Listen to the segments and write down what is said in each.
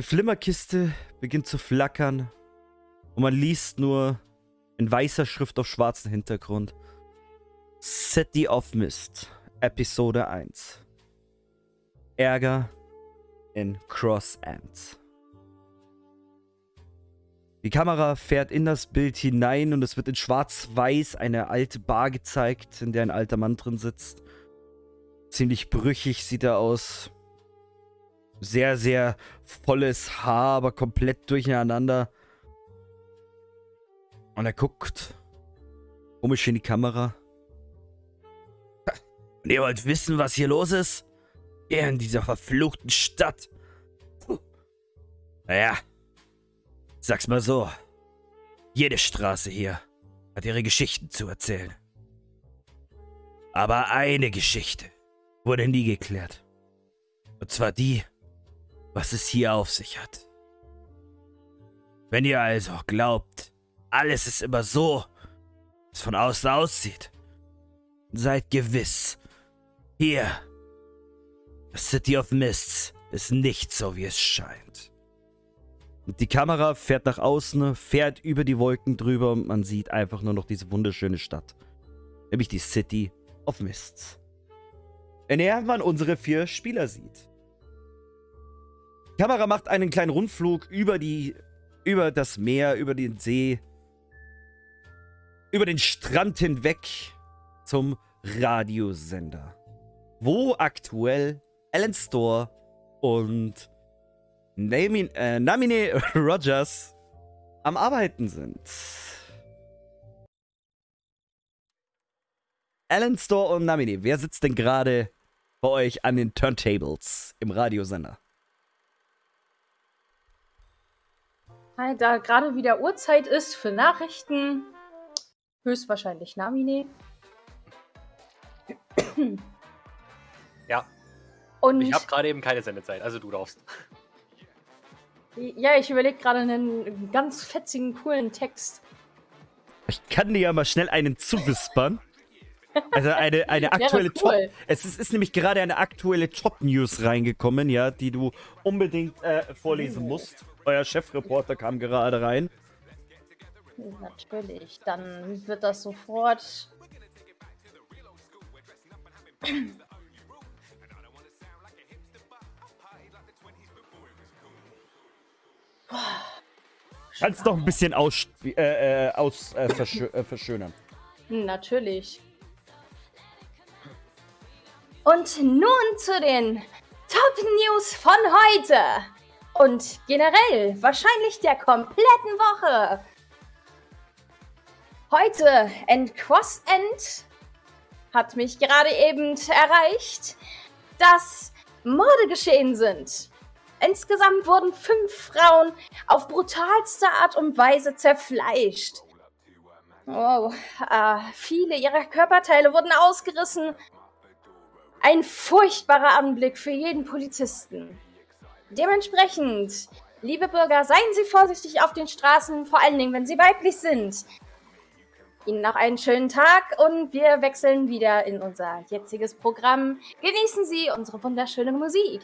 Eine Flimmerkiste beginnt zu flackern und man liest nur in weißer Schrift auf schwarzem Hintergrund City of Mist, Episode 1. Ärger in Cross End. Die Kamera fährt in das Bild hinein und es wird in schwarz-weiß eine alte Bar gezeigt, in der ein alter Mann drin sitzt. Ziemlich brüchig sieht er aus. Sehr, sehr volles Haar, aber komplett durcheinander. Und er guckt komisch in die Kamera. Und ihr wollt wissen, was hier los ist? Hier in dieser verfluchten Stadt. Naja, sag's mal so. Jede Straße hier hat ihre Geschichten zu erzählen. Aber eine Geschichte wurde nie geklärt. Und zwar die, was es hier auf sich hat. Wenn ihr also glaubt, alles ist immer so, wie es von außen aussieht, seid gewiss, hier, the City of Mists, ist nicht so, wie es scheint. Und die Kamera fährt nach außen, fährt über die Wolken drüber und man sieht einfach nur noch diese wunderschöne Stadt. Nämlich die City of Mists. In der man unsere vier Spieler sieht. Kamera macht einen kleinen Rundflug über die, über das Meer, über den See, über den Strand hinweg zum Radiosender, wo aktuell Alan Store und Namin, äh, Namine Rogers am Arbeiten sind. Alan Store und Namine, wer sitzt denn gerade bei euch an den Turntables im Radiosender? Da gerade wieder Uhrzeit ist für Nachrichten, höchstwahrscheinlich Namine. Ja. Und Ich habe gerade eben keine Sendezeit, also du darfst. ja, ich überlege gerade einen ganz fetzigen, coolen Text. Ich kann dir ja mal schnell einen zuwispern. Also eine, eine aktuelle Top. cool. Es ist, ist nämlich gerade eine aktuelle Top-News reingekommen, ja, die du unbedingt äh, vorlesen musst. Euer Chefreporter kam gerade rein. Natürlich, dann wird das sofort. Kannst noch ein bisschen aus, äh, äh, aus äh, verschö äh, verschönern. Natürlich. Und nun zu den Top News von heute. Und generell wahrscheinlich der kompletten Woche. Heute in Cross End hat mich gerade eben erreicht, dass Morde geschehen sind. Insgesamt wurden fünf Frauen auf brutalste Art und Weise zerfleischt. Oh, äh, viele ihrer Körperteile wurden ausgerissen. Ein furchtbarer Anblick für jeden Polizisten. Dementsprechend, liebe Bürger, seien Sie vorsichtig auf den Straßen, vor allen Dingen, wenn Sie weiblich sind. Ihnen noch einen schönen Tag und wir wechseln wieder in unser jetziges Programm. Genießen Sie unsere wunderschöne Musik.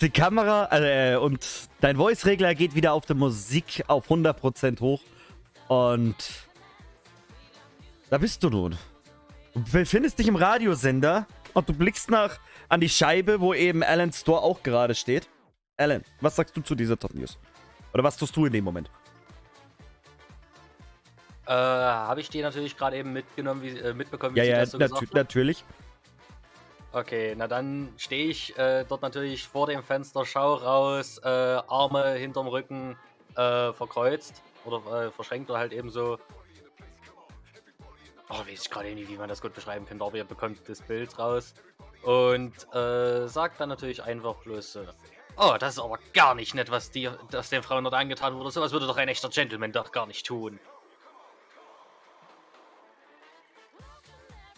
Die Kamera äh, und dein Voice-Regler geht wieder auf der Musik auf 100% hoch. Und da bist du nun. Du befindest dich im Radiosender und du blickst nach an die Scheibe, wo eben Alan Store auch gerade steht. Alan, was sagst du zu dieser Top News? Oder was tust du in dem Moment? Äh, habe ich dir natürlich gerade eben mitgenommen, wie, äh, mitbekommen, wie Ja, sie ja, das so gesagt hat? natürlich. Okay, na dann stehe ich äh, dort natürlich vor dem Fenster, schau raus, äh, Arme hinterm Rücken äh, verkreuzt oder äh, verschränkt oder halt eben so. Oh, weiß ich gerade nicht, wie man das gut beschreiben könnte, aber ihr bekommt das Bild raus. Und äh, sagt dann natürlich einfach bloß so. Oh, das ist aber gar nicht nett, was dir, das den Frauen dort angetan wurde. Sowas würde doch ein echter Gentleman doch gar nicht tun.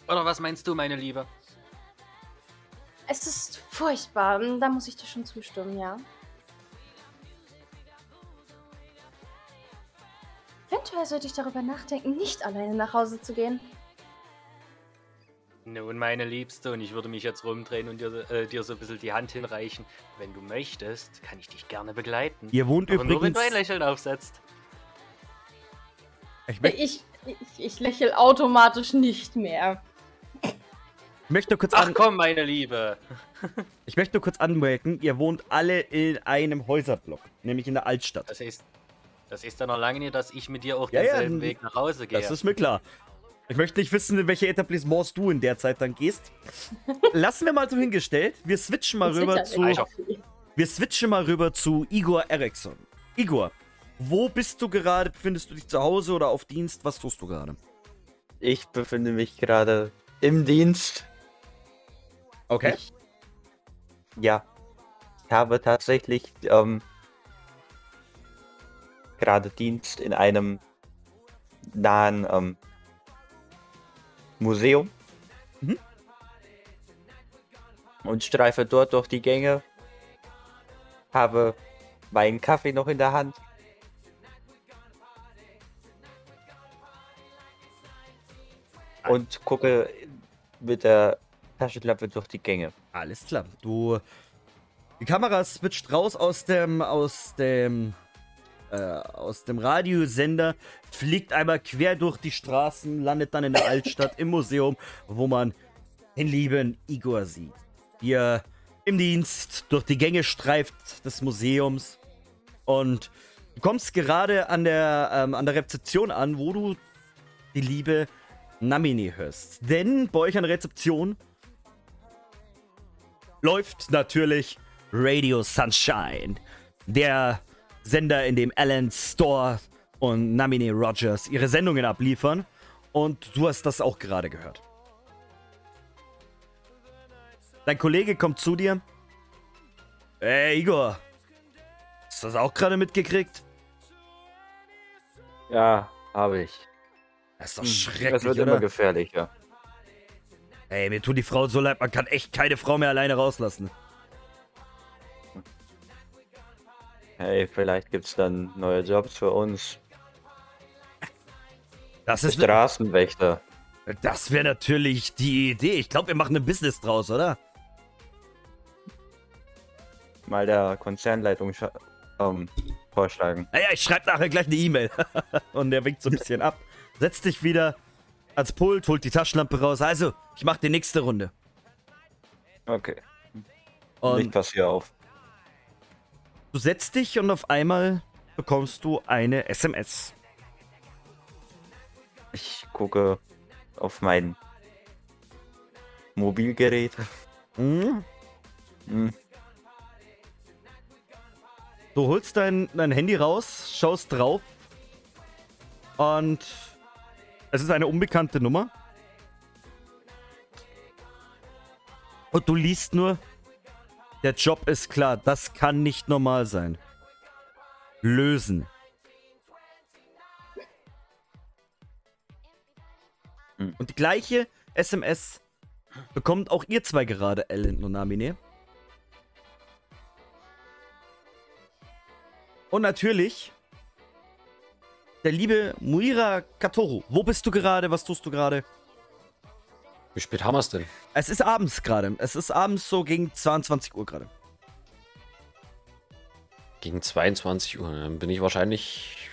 Oder was meinst du, meine Liebe? Es ist furchtbar, da muss ich dir schon zustimmen, ja. Eventuell sollte ich darüber nachdenken, nicht alleine nach Hause zu gehen. Nun, meine Liebste, und ich würde mich jetzt rumdrehen und dir, äh, dir so ein bisschen die Hand hinreichen. Wenn du möchtest, kann ich dich gerne begleiten. Ihr wohnt Aber nur, wenn übrigens. du ein Lächeln aufsetzt. Ich, Ich, ich, ich lächle automatisch nicht mehr. möchte kurz Ach komm, meine Liebe. ich möchte kurz anmerken, ihr wohnt alle in einem Häuserblock, nämlich in der Altstadt. Das ist, das ist ja noch lange nicht, dass ich mit dir auch Ja, ja, denselben n- Weg nach Hause gehe. Das ist mir klar. Ich möchte nicht wissen, in welche Etablissements du in der Zeit dann gehst. Lassen wir mal so hingestellt. Wir switchen mal rüber zu. Wir switchen mal rüber zu Igor Eriksson. Igor, wo bist du gerade? Befindest du dich zu Hause oder auf Dienst? Was tust du gerade? Ich befinde mich gerade im Dienst. Okay. Ich, ja, ich habe tatsächlich ähm, gerade Dienst in einem nahen ähm, Museum. Mhm. Und streife dort durch die Gänge. Habe meinen Kaffee noch in der Hand. Und gucke mit der Taschenlampe durch die Gänge. Alles klar. Du. Die Kamera switcht raus aus dem. aus dem. Äh, aus dem Radiosender, fliegt einmal quer durch die Straßen, landet dann in der Altstadt im Museum, wo man den lieben Igor sieht. Wie er im Dienst durch die Gänge streift des Museums und du kommst gerade an der, ähm, an der Rezeption an, wo du die liebe Namini hörst. Denn bei euch an der Rezeption läuft natürlich Radio Sunshine, der Sender, in dem Alan Store und Namine Rogers ihre Sendungen abliefern. Und du hast das auch gerade gehört. Dein Kollege kommt zu dir. Ey, Igor. Hast du das auch gerade mitgekriegt? Ja, habe ich. Das ist doch Hm, schrecklich, Das wird oder? immer gefährlicher. Ey, mir tut die Frau so leid, man kann echt keine Frau mehr alleine rauslassen. Hey, vielleicht gibt's dann neue Jobs für uns. Das ist, Straßenwächter. das wäre natürlich die Idee. Ich glaube, wir machen ein Business draus, oder? Mal der Konzernleitung ähm, vorschlagen. Naja, ich schreibe nachher gleich eine E-Mail. Und der winkt so ein bisschen ab. Setzt dich wieder ans Pult, holt die Taschenlampe raus. Also, ich mach die nächste Runde. Okay. Licht Und pass hier auf. Du setzt dich und auf einmal bekommst du eine SMS. Ich gucke auf mein Mobilgerät. Hm? Hm, Du holst dein, dein Handy raus, schaust drauf und es ist eine unbekannte Nummer. Und du liest nur, der Job ist klar, das kann nicht normal sein. Lösen. Hm. Und die gleiche SMS bekommt auch ihr zwei gerade, Ellen und Namine. Und natürlich der liebe Muira Katoru. Wo bist du gerade? Was tust du gerade? Wie spät haben wir es denn? Es ist abends gerade. Es ist abends so gegen 22 Uhr gerade. Gegen 22 Uhr. Dann bin ich wahrscheinlich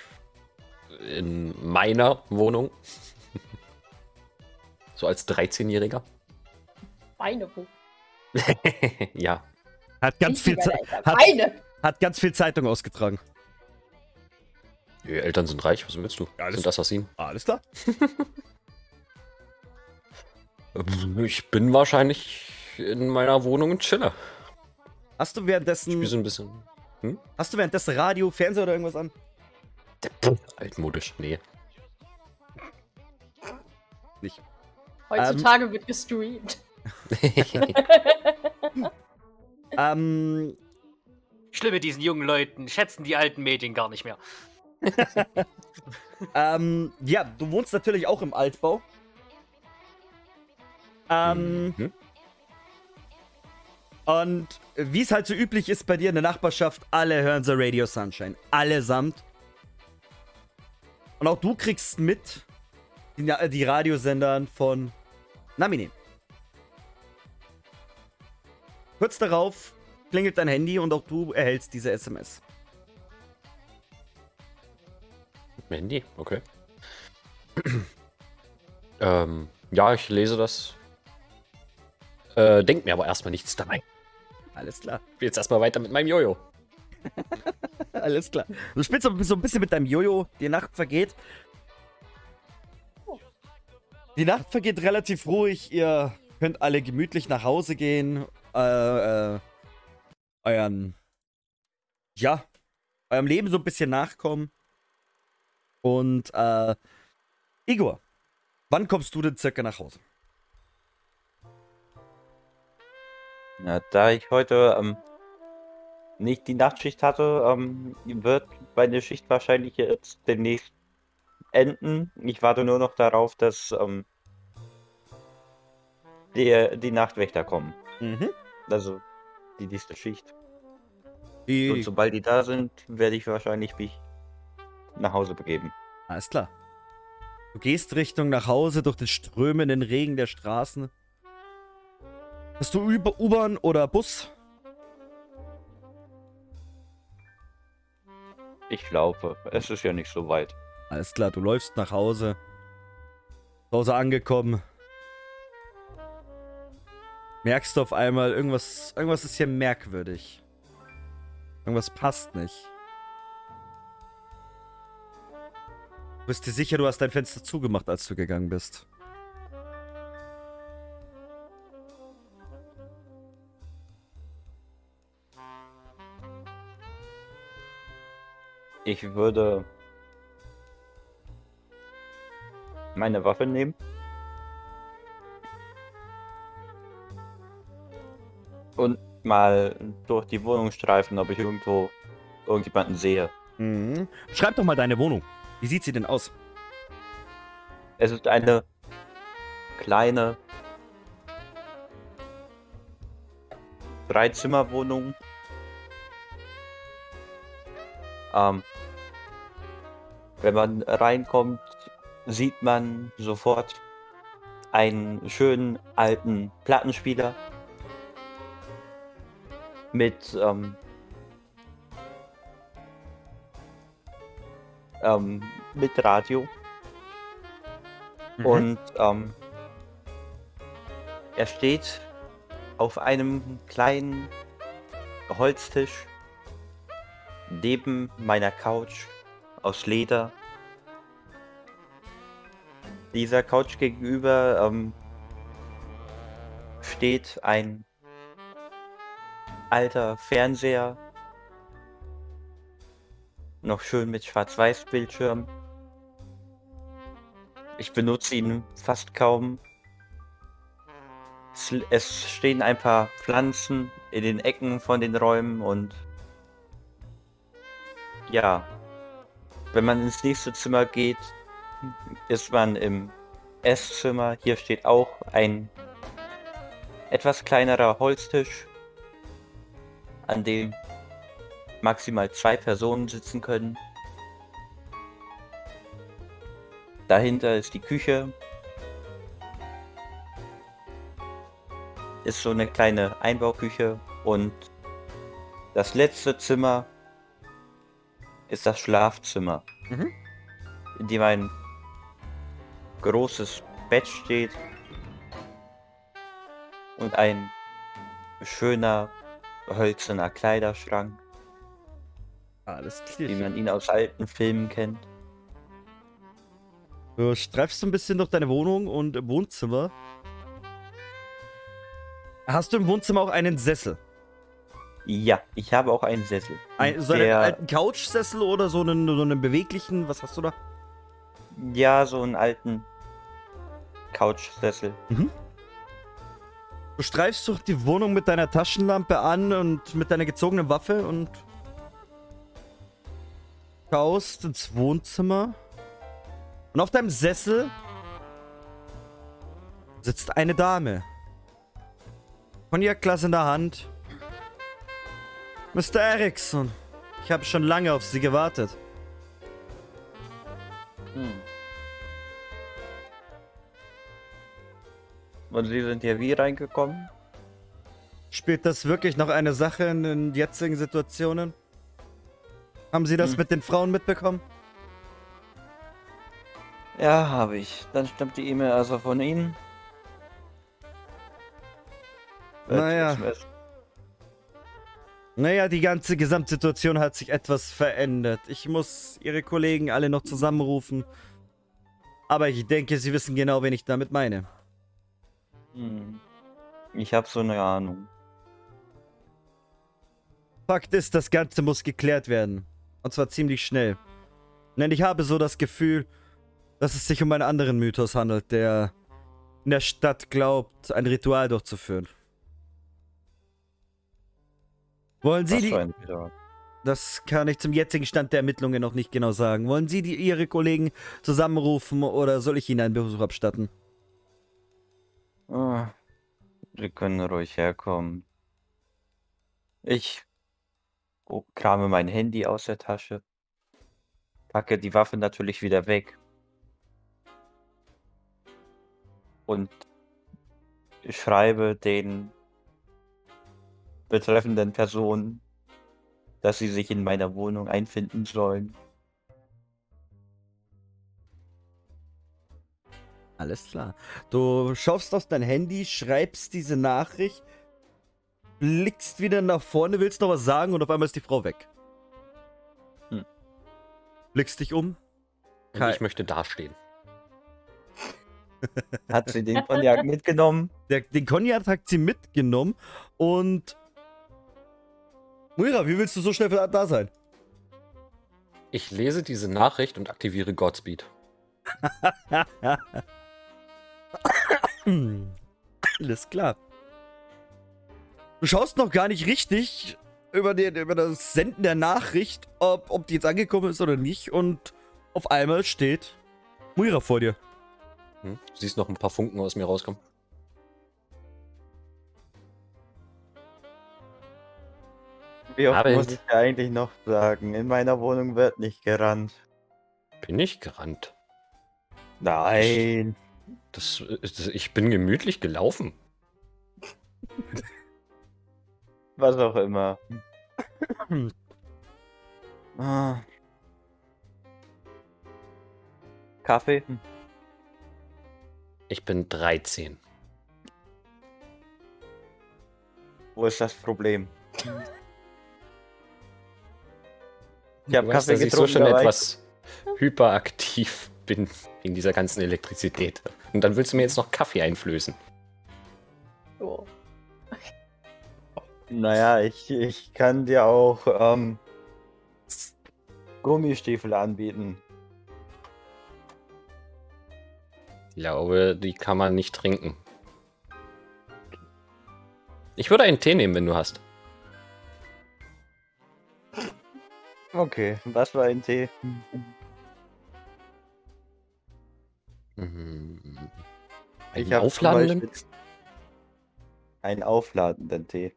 in meiner Wohnung. so als 13-Jähriger. Beine. wo? ja. Hat ganz, viel hat, hat ganz viel Zeitung ausgetragen. Die Eltern sind reich, was willst du? Das- sind Assassinen. Alles klar. Ich bin wahrscheinlich in meiner Wohnung und chille. Hast du Ich währenddessen, spiele so ein bisschen. hast du währenddessen Radio, Fernseher oder irgendwas an? Altmodisch, nee. Heutzutage wird gestreamt. Ähm, Schlimm mit diesen jungen Leuten. Schätzen die alten Medien gar nicht mehr. ähm, ja, du wohnst natürlich auch im Altbau. Ähm, Mhm. Und wie es halt so üblich ist bei dir in der Nachbarschaft, alle hören so Radio Sunshine. Allesamt. Und auch du kriegst mit die, die Radiosendern von Namine. Kurz darauf klingelt dein Handy und auch du erhältst diese SMS. Handy, okay. ähm, ja, ich lese das. Äh, denk mir aber erstmal nichts dabei. Alles klar. Ich will jetzt erstmal weiter mit meinem Jojo. Alles klar. Du spielst so so ein bisschen mit deinem Jojo, die Nacht vergeht. Die Nacht vergeht relativ ruhig. Ihr könnt alle gemütlich nach Hause gehen. Äh, äh, euren, ja, eurem Leben so ein bisschen nachkommen. Und, äh, Igor, wann kommst du denn circa nach Hause? Ja, da ich heute ähm, nicht die Nachtschicht hatte, ähm, wird meine Schicht wahrscheinlich jetzt demnächst enden. Ich warte nur noch darauf, dass ähm, die, die Nachtwächter kommen. Mhm. Also die nächste Schicht. Und Die, sobald die da sind, werde ich wahrscheinlich mich nach Hause begeben. Alles klar. Du gehst Richtung nach Hause durch den strömenden Regen der Straßen. Hast du Uber- U-Bahn oder Bus? Ich glaube, es ist ja nicht so weit. Alles klar, du läufst nach Hause. Zu Hause angekommen. Merkst du auf einmal, irgendwas, irgendwas ist hier merkwürdig. Irgendwas passt nicht. Du bist dir sicher, du hast dein Fenster zugemacht, als du gegangen bist. Ich würde meine Waffe nehmen. Und mal durch die Wohnung streifen, ob ich irgendwo irgendjemanden sehe. Mhm. Schreib doch mal deine Wohnung. Wie sieht sie denn aus? Es ist eine kleine Dreizimmerwohnung. Ähm, wenn man reinkommt, sieht man sofort einen schönen alten Plattenspieler mit ähm, ähm, mit Radio. Mhm. Und ähm, er steht auf einem kleinen Holztisch neben meiner Couch aus Leder. Dieser Couch gegenüber ähm, steht ein alter Fernseher, noch schön mit Schwarz-Weiß-Bildschirm. Ich benutze ihn fast kaum. Es, es stehen ein paar Pflanzen in den Ecken von den Räumen und ja, wenn man ins nächste Zimmer geht, ist man im Esszimmer. Hier steht auch ein etwas kleinerer Holztisch, an dem maximal zwei Personen sitzen können. Dahinter ist die Küche. Ist so eine kleine Einbauküche und das letzte Zimmer ist das Schlafzimmer, Mhm. in dem ein großes Bett steht und ein schöner hölzerner Kleiderschrank, Alles wie klar. man ihn aus alten Filmen kennt. Du streifst so ein bisschen durch deine Wohnung und im Wohnzimmer. Hast du im Wohnzimmer auch einen Sessel? Ja, ich habe auch einen Sessel. Ein, so einen Der- alten Couchsessel oder so einen, so einen beweglichen? Was hast du da? Ja, so einen alten Couchsessel. Du streifst durch die Wohnung mit deiner Taschenlampe an und mit deiner gezogenen Waffe und schaust ins Wohnzimmer. Und auf deinem Sessel sitzt eine Dame. Cognacglas in der Hand. Mr. Erickson, ich habe schon lange auf Sie gewartet. Hm. Und Sie sind hier wie reingekommen? Spielt das wirklich noch eine Sache in den jetzigen Situationen? Haben Sie das Hm. mit den Frauen mitbekommen? Ja, habe ich. Dann stimmt die E-Mail also von Ihnen. Naja. Naja, die ganze Gesamtsituation hat sich etwas verändert. Ich muss Ihre Kollegen alle noch zusammenrufen. Aber ich denke, Sie wissen genau, wen ich damit meine. Hm. Ich habe so eine Ahnung. Fakt ist, das Ganze muss geklärt werden. Und zwar ziemlich schnell. Denn ich habe so das Gefühl, dass es sich um einen anderen Mythos handelt, der in der Stadt glaubt, ein Ritual durchzuführen. Wollen Sie die... Das kann ich zum jetzigen Stand der Ermittlungen noch nicht genau sagen. Wollen Sie die, Ihre Kollegen zusammenrufen oder soll ich Ihnen einen Besuch abstatten? Ah, Sie können ruhig herkommen. Ich krame mein Handy aus der Tasche, packe die Waffe natürlich wieder weg und schreibe den betreffenden Personen, dass sie sich in meiner Wohnung einfinden sollen. Alles klar. Du schaust auf dein Handy, schreibst diese Nachricht, blickst wieder nach vorne, willst noch was sagen und auf einmal ist die Frau weg. Hm. Blickst dich um. Und Kai- ich möchte dastehen. Hat sie den Cognac mitgenommen? Der, den Cognac hat sie mitgenommen und. Muira, wie willst du so schnell da sein? Ich lese diese Nachricht und aktiviere Godspeed. Alles klar. Du schaust noch gar nicht richtig über, den, über das Senden der Nachricht, ob, ob die jetzt angekommen ist oder nicht. Und auf einmal steht Muira vor dir. Hm? Siehst noch ein paar Funken aus mir rauskommen. Wie oft muss ich dir eigentlich noch sagen? In meiner Wohnung wird nicht gerannt. Bin ich gerannt. Nein. Das, das, ich bin gemütlich gelaufen. Was auch immer. Ah. Kaffee? Ich bin 13. Wo ist das Problem? Ich habe weißt, Kaffee dass ich so getrunken, schon ich- etwas hyperaktiv bin in dieser ganzen Elektrizität. Und dann willst du mir jetzt noch Kaffee einflößen. Oh. Naja, ich, ich kann dir auch ähm, Gummistiefel anbieten. Ich glaube, die kann man nicht trinken. Ich würde einen Tee nehmen, wenn du hast. Okay, was für ein Tee? Mhm. Ich Einen aufladenden? Einen aufladenden Tee.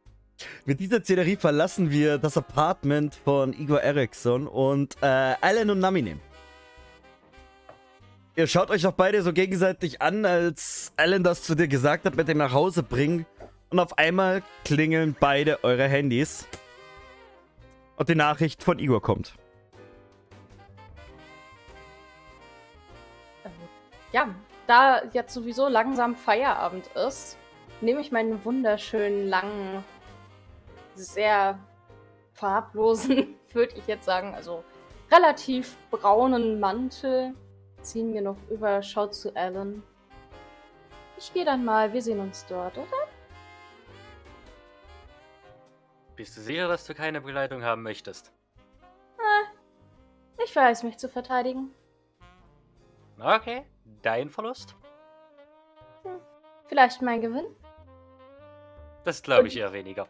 Mit dieser Szenerie verlassen wir das Apartment von Igor Eriksson und äh, Alan und Nami nehmen. Ihr schaut euch auch beide so gegenseitig an, als Alan das zu dir gesagt hat, mit dem nach Hause bringen. Und auf einmal klingeln beide eure Handys. Und die Nachricht von Igor kommt. Ja, da jetzt sowieso langsam Feierabend ist, nehme ich meinen wunderschönen, langen, sehr farblosen, würde ich jetzt sagen, also relativ braunen Mantel, ziehen wir noch über, schau zu Alan. Ich gehe dann mal, wir sehen uns dort, oder? Bist du sicher, dass du keine Begleitung haben möchtest? Ich weiß, mich zu verteidigen. Okay, dein Verlust? Vielleicht mein Gewinn? Das glaube ich eher weniger.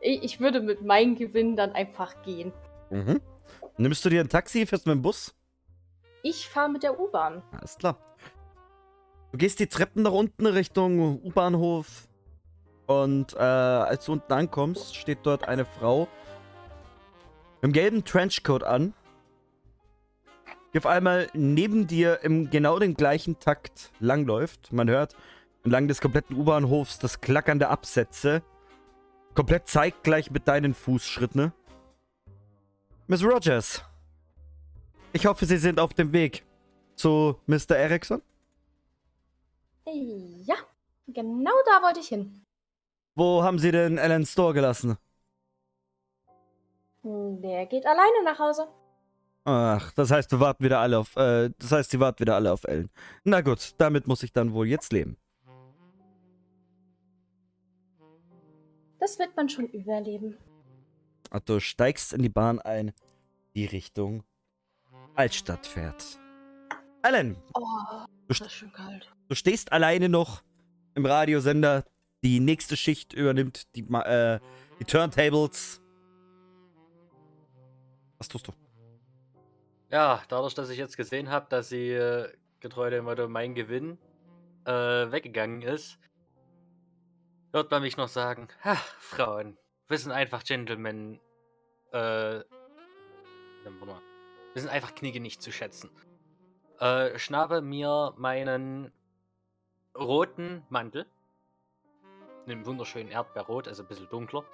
Ich, ich würde mit meinem Gewinn dann einfach gehen. Mhm. Nimmst du dir ein Taxi, fährst mit dem Bus? Ich fahre mit der U-Bahn. Alles klar. Du gehst die Treppen nach unten Richtung U-Bahnhof. Und äh, als du unten ankommst, steht dort eine Frau einem gelben Trenchcoat an. Die auf einmal neben dir im genau den gleichen Takt langläuft. Man hört entlang des kompletten U-Bahnhofs das Klackern der Absätze. komplett zeitgleich mit deinen Fußschritten. Ne? Miss Rogers, ich hoffe, Sie sind auf dem Weg zu Mr. Erickson. Ja, genau da wollte ich hin. Wo haben Sie denn Alan Store gelassen? Der geht alleine nach Hause. Ach, das heißt, wir warten wieder alle auf, äh, das heißt, Sie warten wieder alle auf Ellen. Na gut, damit muss ich dann wohl jetzt leben. Das wird man schon überleben. Ach, du steigst in die Bahn ein, die Richtung Altstadt fährt. Alan, Oh, Du das ist schon kalt. du stehst alleine noch im Radiosender. Die nächste Schicht übernimmt die, äh, die Turntables. Was tust du? Ja, dadurch, dass ich jetzt gesehen habe, dass sie äh, getreu dem Motto mein Gewinn äh, weggegangen ist, hört man mich noch sagen, ha, Frauen, wir sind einfach Gentlemen, äh, wir sind einfach Knigge nicht zu schätzen. Äh, schnappe mir meinen roten Mantel, einen wunderschönen Erdbeerrot, also ein bisschen dunkler,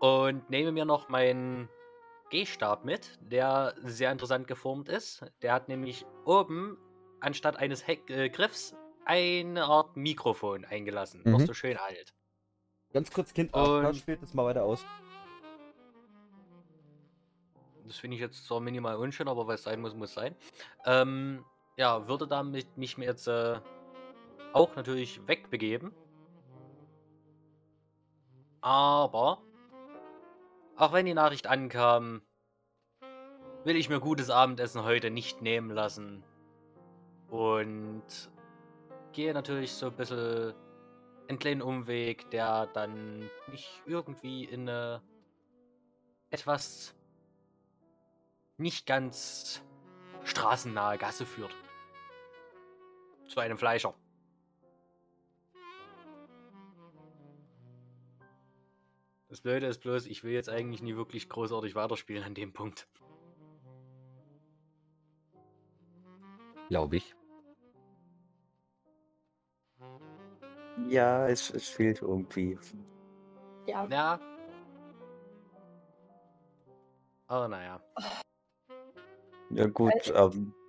und nehme mir noch meinen Gehstab mit, der sehr interessant geformt ist. Der hat nämlich oben anstatt eines Heck äh, Griffs eine Art Mikrofon eingelassen. Noch Mhm. so schön alt. Ganz kurz, Kind, Und- spielt das mal weiter aus. Das finde ich jetzt zwar minimal unschön, aber was sein muss, muss sein. Ähm, ja, würde damit mich mir jetzt äh, auch natürlich wegbegeben. Aber, auch wenn die Nachricht ankam, will ich mir gutes Abendessen heute nicht nehmen lassen. Und gehe natürlich so ein bisschen einen kleinen Umweg, der dann mich irgendwie in eine etwas nicht ganz straßennahe Gasse führt. Zu einem Fleischer. Das Blöde ist bloß, ich will jetzt eigentlich nie wirklich großartig weiterspielen an dem Punkt. Glaube ich. Ja, es, es fehlt irgendwie. Ja, Ja. Aber naja. Ja gut, ähm, Äh,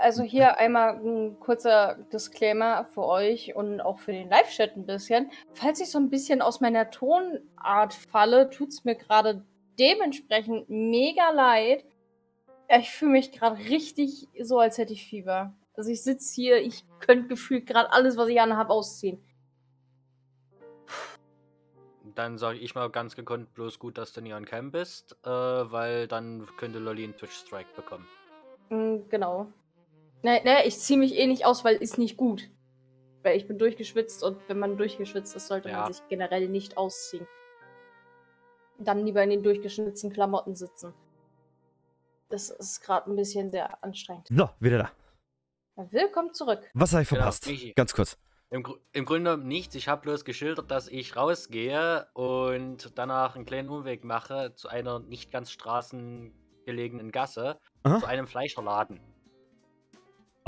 Also hier einmal ein kurzer Disclaimer für euch und auch für den Live-Chat ein bisschen. Falls ich so ein bisschen aus meiner Tonart falle, tut's mir gerade dementsprechend mega leid. Ich fühle mich gerade richtig so, als hätte ich Fieber. Also ich sitze hier, ich könnte gefühlt gerade alles, was ich anhabe, ausziehen. Dann sage ich mal ganz gekonnt bloß gut, dass du nie on Cam bist, äh, weil dann könnte Lolly einen Twitch-Strike bekommen. Mm, Genau. Ne, ne, ich ziehe mich eh nicht aus, weil ist nicht gut. Weil ich bin durchgeschwitzt und wenn man durchgeschwitzt ist, sollte Ja. man sich generell nicht ausziehen. Dann lieber in den durchgeschnitzten Klamotten sitzen. Das ist gerade ein bisschen sehr anstrengend. So, wieder da. Ja, Willkommen zurück. Was habe ich Genau, verpasst? Michi. Ganz kurz. Im, Im Grunde nichts. Ich habe bloß geschildert, dass ich rausgehe und danach einen kleinen Umweg mache zu einer nicht ganz straßengelegenen Gasse, Aha. zu einem Fleischerladen.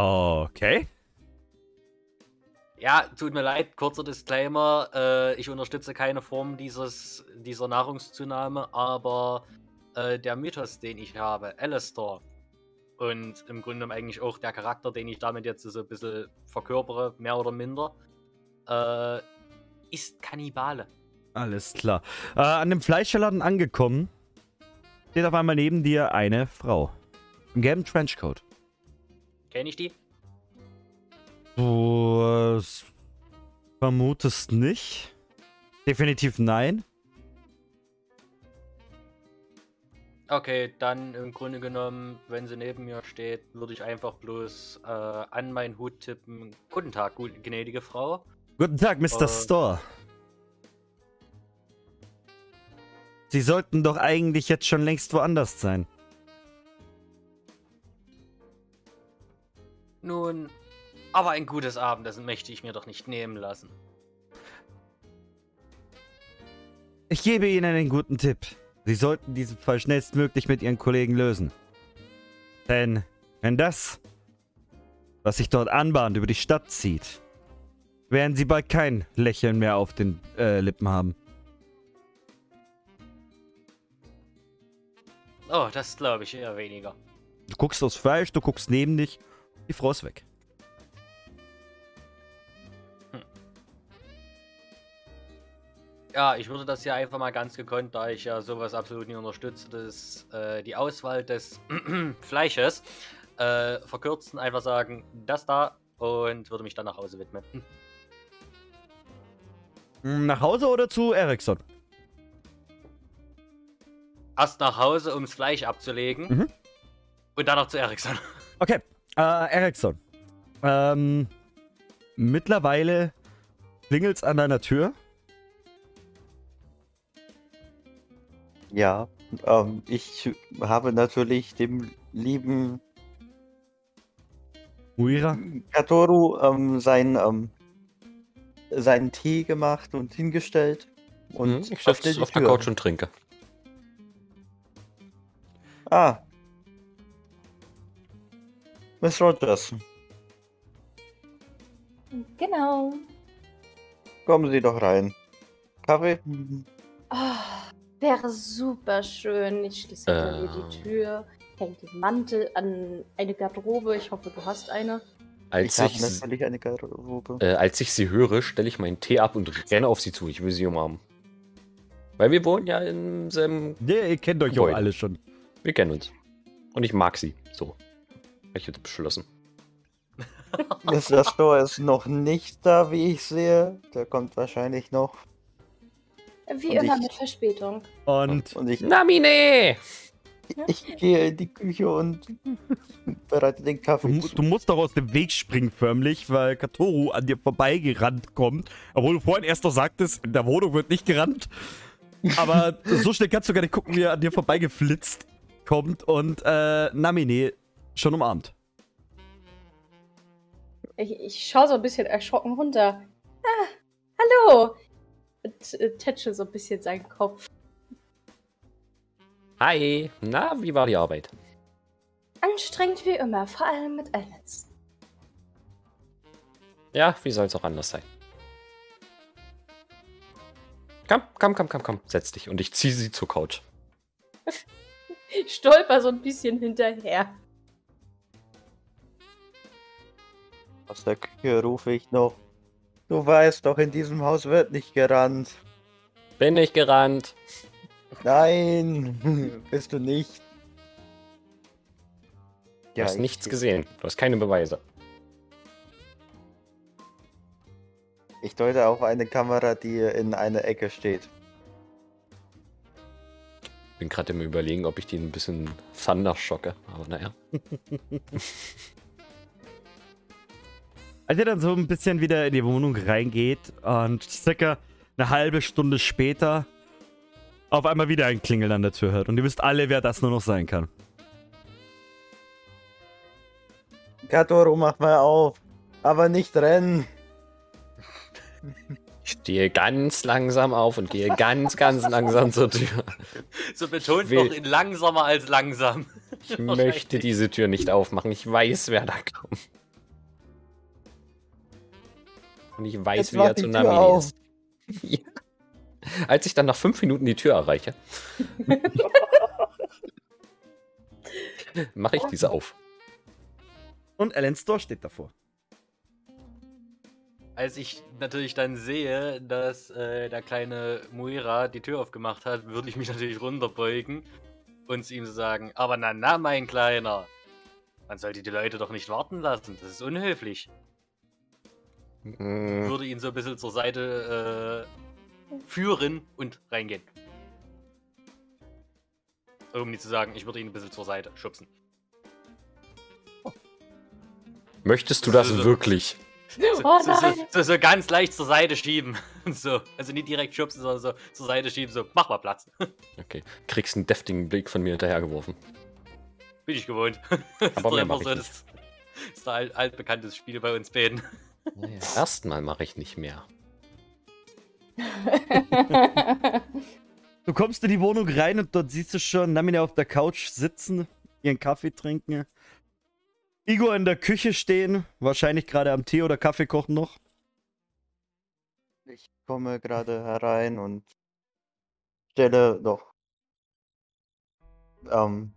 Okay. Ja, tut mir leid, kurzer Disclaimer. Äh, ich unterstütze keine Form dieses, dieser Nahrungszunahme, aber äh, der Mythos, den ich habe, Alistair, und im Grunde eigentlich auch der Charakter, den ich damit jetzt so ein bisschen verkörpere, mehr oder minder, äh, ist Kannibale. Alles klar. Äh, an dem Fleischerladen angekommen, steht auf einmal neben dir eine Frau. Im gelben Trenchcoat. Kenn ich die? Du äh, vermutest nicht. Definitiv nein. Okay, dann im Grunde genommen, wenn sie neben mir steht, würde ich einfach bloß äh, an meinen Hut tippen. Guten Tag, gut, gnädige Frau. Guten Tag, Mr. Äh. Store. Sie sollten doch eigentlich jetzt schon längst woanders sein. Nun, aber ein gutes Abendessen möchte ich mir doch nicht nehmen lassen. Ich gebe Ihnen einen guten Tipp. Sie sollten diesen Fall schnellstmöglich mit Ihren Kollegen lösen. Denn wenn das, was sich dort anbahnt, über die Stadt zieht, werden Sie bald kein Lächeln mehr auf den äh, Lippen haben. Oh, das glaube ich eher weniger. Du guckst aufs Fleisch, du guckst neben dich. Die Frau ist weg. Ja, ich würde das hier einfach mal ganz gekonnt, da ich ja sowas absolut nicht unterstütze, dass äh, die Auswahl des Fleisches äh, verkürzen, einfach sagen, das da und würde mich dann nach Hause widmen. Hm, Nach Hause oder zu Ericsson? Erst nach Hause, ums Fleisch abzulegen Mhm. und dann noch zu Ericsson. Okay, äh, Ericsson. Ähm, mittlerweile klingelt's an deiner Tür. Ja, ähm, ich habe natürlich dem lieben Muira? Katoru ähm, sein, ähm, seinen Tee gemacht und hingestellt. Und Und ich sitze auf der. Couch und trinke. Ah. Miss Rogers, Genau. kommen Sie doch rein. Kaffee? Ah, wäre super schön. Ich schließe hinter mir Ähm. die Tür, hänge den Mantel an eine Garderobe. Ich hoffe, du hast eine. Als ich ich, natürlich eine Garderobe. äh, als ich sie höre, stelle ich meinen Tee ab und renne auf sie zu. Ich will sie umarmen. Weil wir wohnen ja in selben. Nee, ihr kennt euch Gebäude. auch alle schon. Wir kennen uns. Und ich mag sie. So. Ich jetzt beschlossen. Mr. Store ist noch nicht da, wie ich sehe. Der kommt wahrscheinlich noch. Wie Und immer ich- mit Verspätung. Und Und ich, Namine! ich gehe in die Küche und bereite den du, Kaffee zu. du musst doch aus dem Weg springen, förmlich, weil Katoru an dir vorbeigerannt kommt. Obwohl du vorhin erst noch sagtest, in der Wohnung wird nicht gerannt. Aber so schnell kannst du gar nicht gucken, wie er an dir vorbeigeflitzt kommt und äh, Namine schon umarmt. Ich, ich schaue so ein bisschen erschrocken runter. Ah, hallo! Und äh, tätsche so ein bisschen seinen Kopf. Hi! Na, wie war die Arbeit? Anstrengend wie immer, vor allem mit Alice. Ja, wie soll's auch anders sein? Komm, komm, komm, komm, komm, setz dich. Und ich ziehe sie zur Couch. Ich stolper so ein bisschen hinterher. Aus der Küche rufe ich noch. Du weißt doch, in diesem Haus wird nicht gerannt. Bin ich gerannt. Nein, bist du nicht. Du hast ich- nichts gesehen. Du hast keine Beweise. Ich deute auf eine Kamera, die in einer Ecke steht. Bin gerade im Überlegen, ob ich die ein bisschen Thunder schocke. Aber naja. Als ihr dann so ein bisschen wieder in die Wohnung reingeht und circa eine halbe Stunde später auf einmal wieder ein Klingeln an der Tür hört. Und ihr wisst alle, wer das nur noch sein kann. Katoru, mach mal auf. Aber nicht rennen. Ich stehe ganz langsam auf und gehe ganz, ganz langsam zur Tür. So betont will- noch in langsamer als langsam. Ich möchte diese Tür nicht aufmachen. Ich weiß, wer da kommt. Und ich weiß, Jetzt wie er Tür Namini auf. ist. Ja. Als ich dann nach fünf Minuten die Tür erreiche, mache ich diese auf. Und Alan Store steht davor. Als ich natürlich dann sehe, dass äh, der kleine Muira die Tür aufgemacht hat, würde ich mich natürlich runterbeugen und zu ihm sagen, aber na na, mein Kleiner, man sollte die Leute doch nicht warten lassen, das ist unhöflich. Mm, Würde ihn so ein bisschen zur Seite äh, führen und reingehen. Um nicht zu sagen, ich würde ihn ein bisschen zur Seite schubsen. Möchtest du das wirklich? So, Oh so, so, nein. so, so ganz leicht zur Seite schieben. So, also nicht direkt schubsen, sondern so zur Seite schieben, so, mach mal Platz. Okay. Kriegst einen deftigen Blick von mir hinterhergeworfen. Bin ich gewohnt. Das Aber ist mach ich so nicht. das, das ist ein alt, altbekanntes Spiel bei uns beiden. Naja, erstmal mache ich nicht mehr. Du kommst in die Wohnung rein und dort siehst du schon Namine auf der Couch sitzen, ihren Kaffee trinken. Igor in der Küche stehen, wahrscheinlich gerade am Tee oder Kaffee kochen noch. Ich komme gerade herein und stelle doch ähm,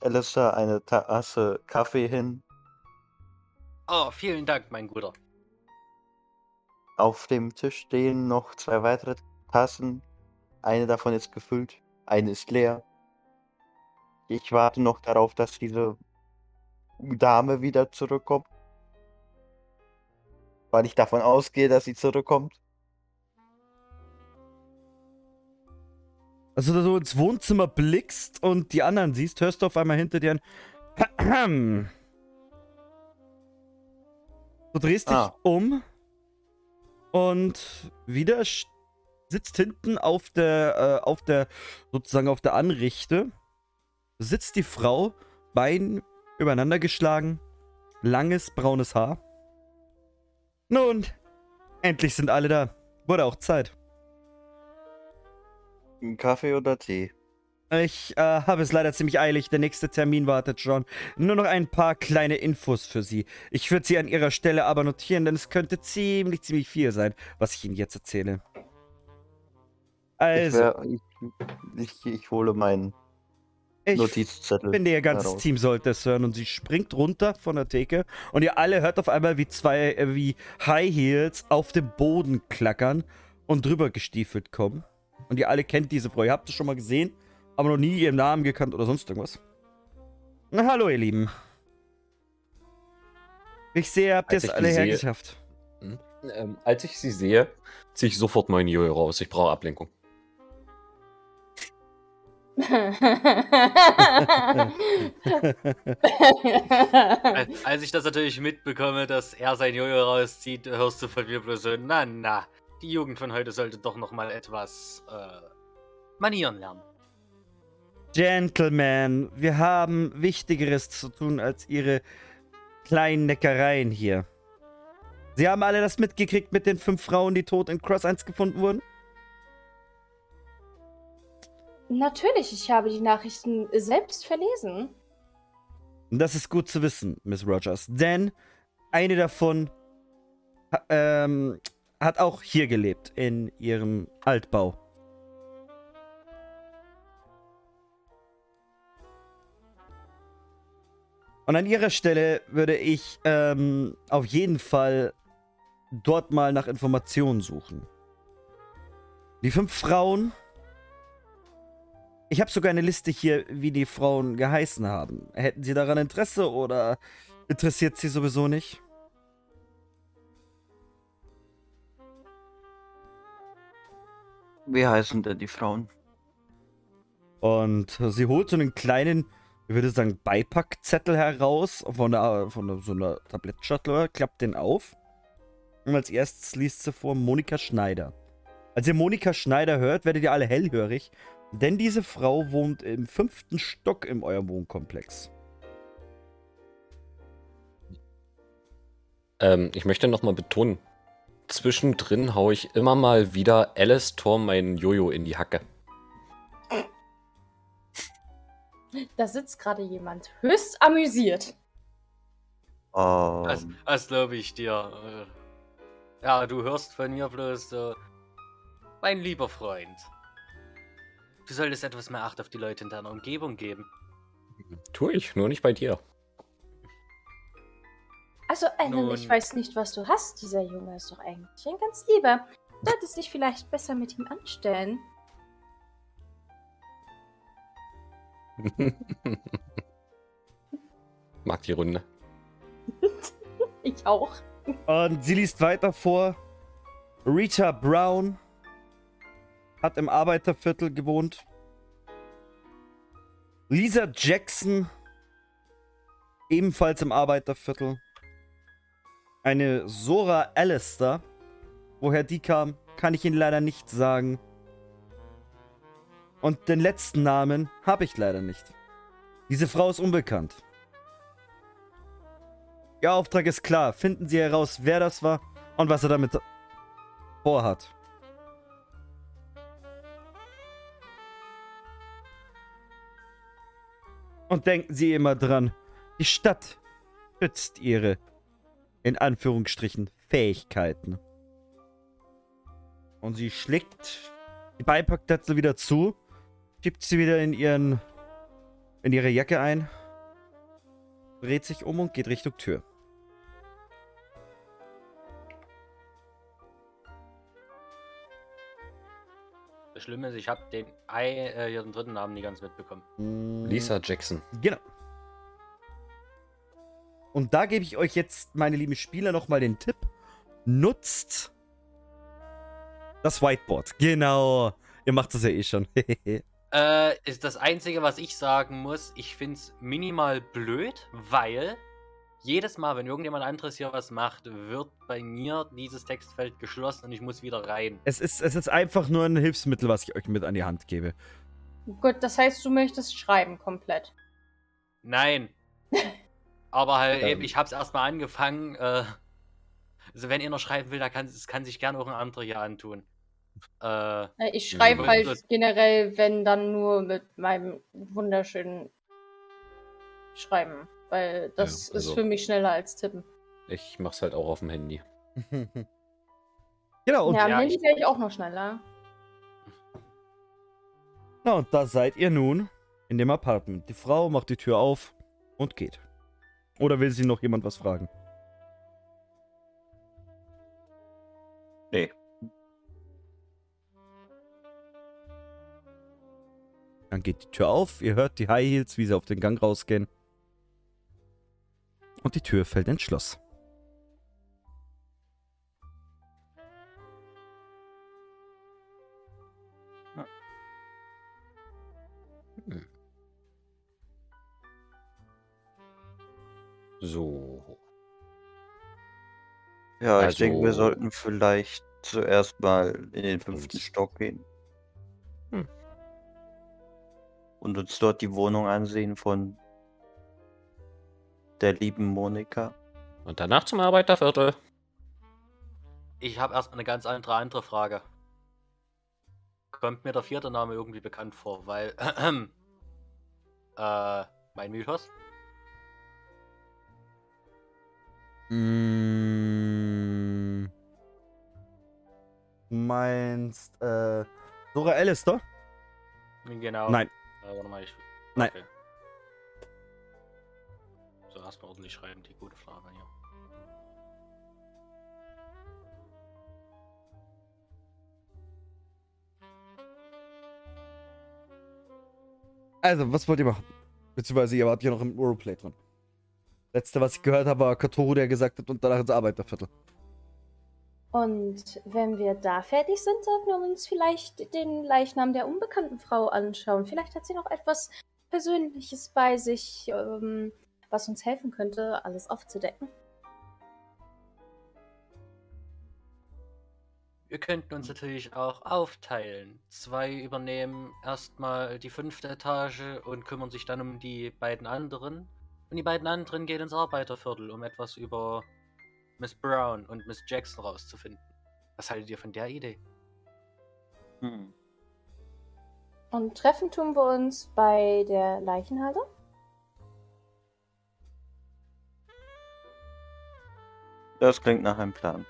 Alistair eine Tasse Kaffee hin. Oh, vielen Dank, mein Guter. Auf dem Tisch stehen noch zwei weitere Tassen. Eine davon ist gefüllt, eine ist leer. Ich warte noch darauf, dass diese Dame wieder zurückkommt. Weil ich davon ausgehe, dass sie zurückkommt. Also, dass du ins Wohnzimmer blickst und die anderen siehst, hörst du auf einmal hinter dir ein. Du drehst dich Ah. um und wieder sitzt hinten auf der, äh, auf der, sozusagen auf der Anrichte, sitzt die Frau, Bein übereinander geschlagen, langes braunes Haar. Nun, endlich sind alle da. Wurde auch Zeit. Kaffee oder Tee? Ich äh, habe es leider ziemlich eilig. Der nächste Termin wartet schon. Nur noch ein paar kleine Infos für Sie. Ich würde sie an Ihrer Stelle aber notieren, denn es könnte ziemlich, ziemlich viel sein, was ich Ihnen jetzt erzähle. Ich, Also, wär, ich, ich, ich hole meinen ich Notizzettel. finde, Ihr ganzes heraus. Team sollte es hören. Und sie springt runter von der Theke. Und ihr alle hört auf einmal, wie zwei, äh, wie High Heels auf dem Boden klackern und drüber gestiefelt kommen. Und ihr alle kennt diese Frau. Ihr habt sie schon mal gesehen, aber noch nie ihren Namen gekannt oder sonst irgendwas. Na, hallo, ihr Lieben. Ich sehe, ihr habt jetzt ich alle hergeschafft. Ähm, als ich sie sehe, ziehe ich sofort meinen Jojo raus. Ich brauche Ablenkung. Als, als ich das natürlich mitbekomme, dass er sein Jojo rauszieht, hörst du von mir bloß so, na na, die Jugend von heute sollte doch noch mal etwas äh, Manieren lernen. Gentlemen, wir haben Wichtigeres zu tun als ihre kleinen Neckereien hier. Sie haben alle das mitgekriegt mit den fünf Frauen, die tot in Cross 1 gefunden wurden? Natürlich, ich habe die Nachrichten selbst verlesen. Das ist gut zu wissen, Miss Rogers, denn eine davon ähm, hat auch hier gelebt, in ihrem Altbau. Und an ihrer Stelle würde ich ähm, auf jeden Fall dort mal nach Informationen suchen. Die fünf Frauen. Ich habe sogar eine Liste hier, wie die Frauen geheißen haben. Hätten Sie daran Interesse oder interessiert Sie sowieso nicht? Wie heißen denn die Frauen? Und sie holt so einen kleinen, ich würde sagen, Beipackzettel heraus von, der, von so einer Tablettschatulle, klappt den auf. Und als erstes liest sie vor Monika Schneider. Als ihr Monika Schneider hört, werdet ihr alle hellhörig, denn diese Frau wohnt im fünften Stock in eurem Wohnkomplex. Ähm, ich möchte nochmal betonen, zwischendrin haue ich immer mal wieder Alice Torm meinen Jojo in die Hacke. Da sitzt gerade jemand höchst amüsiert. Das, Ähm, das glaube ich dir. Äh, Ja, du hörst von mir bloß so, mein lieber Freund. Du solltest etwas mehr Acht auf die Leute in deiner Umgebung geben. Tue ich, nur nicht bei dir. Also, Alan, ich weiß nicht, was du hast. Dieser Junge ist doch eigentlich ein ganz lieber. Du solltest dich vielleicht besser mit ihm anstellen. Mag die Runde. Ich auch. Und sie liest weiter vor. Rita Brown hat im Arbeiterviertel gewohnt. Lisa Jackson ebenfalls im Arbeiterviertel. Eine Sora Alistair. Woher die kam, kann ich Ihnen leider nicht sagen. Und den letzten Namen habe ich leider nicht. Diese Frau ist unbekannt. Ihr Auftrag ist klar. Finden Sie heraus, wer das war und was er damit vorhat. Und denken Sie immer dran, die Stadt schützt Ihre, in Anführungsstrichen, Fähigkeiten. Und sie schlägt die Beipackdattel wieder zu, schiebt sie wieder in ihren in ihre Jacke ein, dreht sich um und geht Richtung Tür. Das Schlimme ist, ich habe den, Ei, äh, hier den dritten Namen nie ganz mitbekommen. Mm, Lisa Jackson. Genau. Und da gebe ich euch jetzt, meine lieben Spieler, nochmal den Tipp. Nutzt das Whiteboard. Genau. Ihr macht das ja eh schon. Äh, ist das Einzige, was ich sagen muss, ich finde es minimal blöd, weil jedes Mal, wenn irgendjemand anderes hier was macht, wird bei mir dieses Textfeld geschlossen und ich muss wieder rein. es, ist, es ist einfach nur ein Hilfsmittel, was ich euch mit an die Hand gebe. Gut, das heißt, du möchtest schreiben komplett. Nein. Aber halt Ähm. eben, ich habe es erstmal angefangen. Äh, also wenn ihr noch schreiben will, da kann es kann sich gerne auch ein anderer hier antun. Äh, Ich schreibe Mhm. halt Das- generell, wenn dann nur mit meinem wunderschönen Schreiben. Weil das Ja, also- ist für mich schneller als tippen. Ich mach's halt auch auf dem Handy. genau, und, ja, am ja, Handy ich- wäre ich auch noch schneller. ja, und da seid ihr nun in dem Apartment. Die Frau macht die Tür auf und geht. Oder will sie noch jemand was fragen? Nee. Dann geht die Tür auf, ihr hört die High Heels, wie sie auf den Gang rausgehen. Und die Tür fällt ins Schloss. So. Ja, ich Also- denke, wir sollten vielleicht zuerst mal in den fünften Stock gehen. Und uns dort die Wohnung ansehen von der lieben Monika. Und danach zum Arbeiterviertel. ich habe erstmal eine ganz andere andere Frage. Kommt mir der vierte Name irgendwie bekannt vor, weil äh, mein Mythos? Mm. Du meinst, äh, Dora Alistair? Genau. Nein. Äh, warte mal, ich. Nein. Okay. So, erstmal ordentlich schreiben, die gute Frage hier. Also, was wollt ihr machen? Beziehungsweise, ihr wart ja noch im Roleplay drin. Letzte, was ich gehört habe, war Katoru, der gesagt hat, und danach ins Arbeiterviertel. Und wenn wir da fertig sind, sollten wir uns vielleicht den Leichnam der unbekannten Frau anschauen. Vielleicht hat sie noch etwas Persönliches bei sich, ähm, was uns helfen könnte, alles aufzudecken. Wir könnten uns natürlich auch aufteilen. Zwei übernehmen erstmal die fünfte Etage und kümmern sich dann um die beiden anderen. Und die beiden anderen gehen ins Arbeiterviertel, um etwas über Miss Brown und Miss Jackson rauszufinden. Was haltet ihr von der Idee? Hm. Und treffen tun wir uns bei der Leichenhalle. Das klingt nach einem Plan.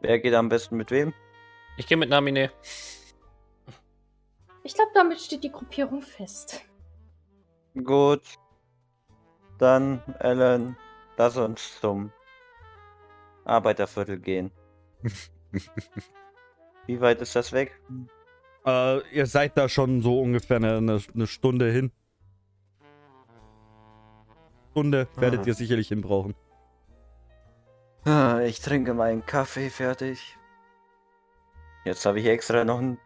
Wer geht am besten mit wem? Ich gehe mit Namine. Ich glaube, damit steht die Gruppierung fest. Gut. Dann, Alan, lass uns zum Arbeiterviertel gehen. Wie weit ist das weg? Äh, ihr seid da schon so ungefähr eine, eine, Stunde hin. Stunde werdet Aha. ihr sicherlich hin brauchen. Ah, Ich trinke meinen Kaffee fertig. Jetzt habe ich extra noch, ein,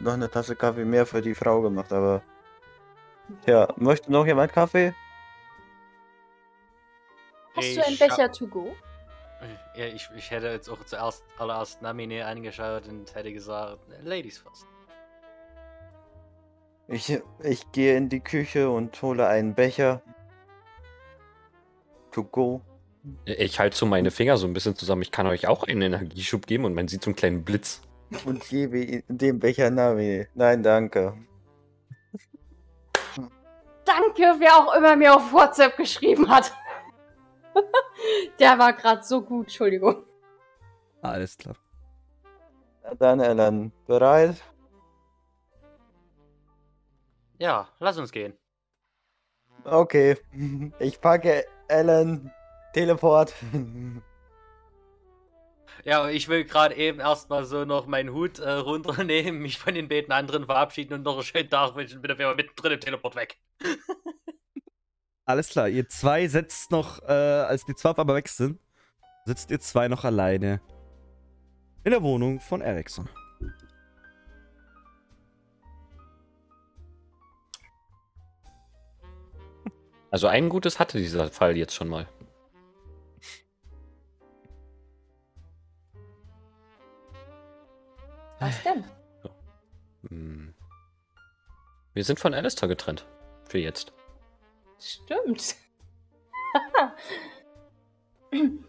noch eine Tasse Kaffee mehr für die Frau gemacht, aber. Ja, möchte noch jemand Kaffee? Hast du Ich einen scha- Becher to go? Ja, ich, ich hätte jetzt auch zuerst allererst Namine angeschaut und hätte gesagt, Ladies first. Ich, ich gehe in die Küche und hole einen Becher. To go. Ich halte so meine Finger so ein bisschen zusammen. Ich kann euch auch einen Energieschub geben und man sieht so einen kleinen Blitz. Und gebe den Becher Nami. Nein, danke. Danke, wer auch immer mir auf WhatsApp geschrieben hat. Der war gerade so gut, Entschuldigung. Alles klar. Na Dann, Alan, bereit? Ja, lass uns gehen. Okay. Ich packe Ellen. Teleport. Ja, ich will gerade eben erstmal so noch meinen Hut äh, runternehmen, mich von den beiden anderen verabschieden und noch einen schönen Tag wünschen. Bin auf jeden Fall mittendrin im Teleport weg. Alles klar, ihr zwei setzt noch, äh, als die zwei einmal weg sind, sitzt ihr zwei noch alleine in der Wohnung von Ericsson. Also ein gutes hatte dieser Fall jetzt schon mal. Was denn? Hm. Wir sind von Alistair getrennt. Für jetzt. Stimmt.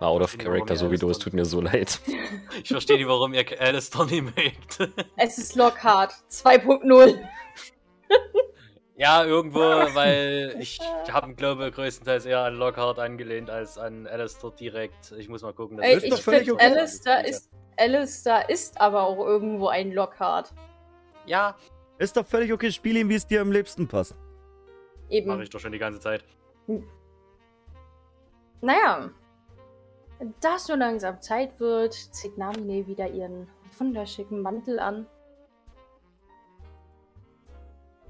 Out of character, so wie du. Es tut mir so leid. Ich verstehe nicht, warum ihr Alistair nicht mögt. es ist Lockhart 2.0. ja, irgendwo, weil ich habe, glaube größtenteils eher an Lockhart angelehnt als an Alistair direkt. Ich muss mal gucken. dass Ey, ist ich doch völlig finde, okay. Alistair ist, Alistair ist aber auch irgendwo ein Lockhart. Ja, Ist doch völlig okay, spiel ihn, wie es dir am liebsten passt. Eben. mache ich doch schon die ganze Zeit. Naja. Da es nur langsam Zeit wird, zieht Namine wieder ihren wunderschicken Mantel an.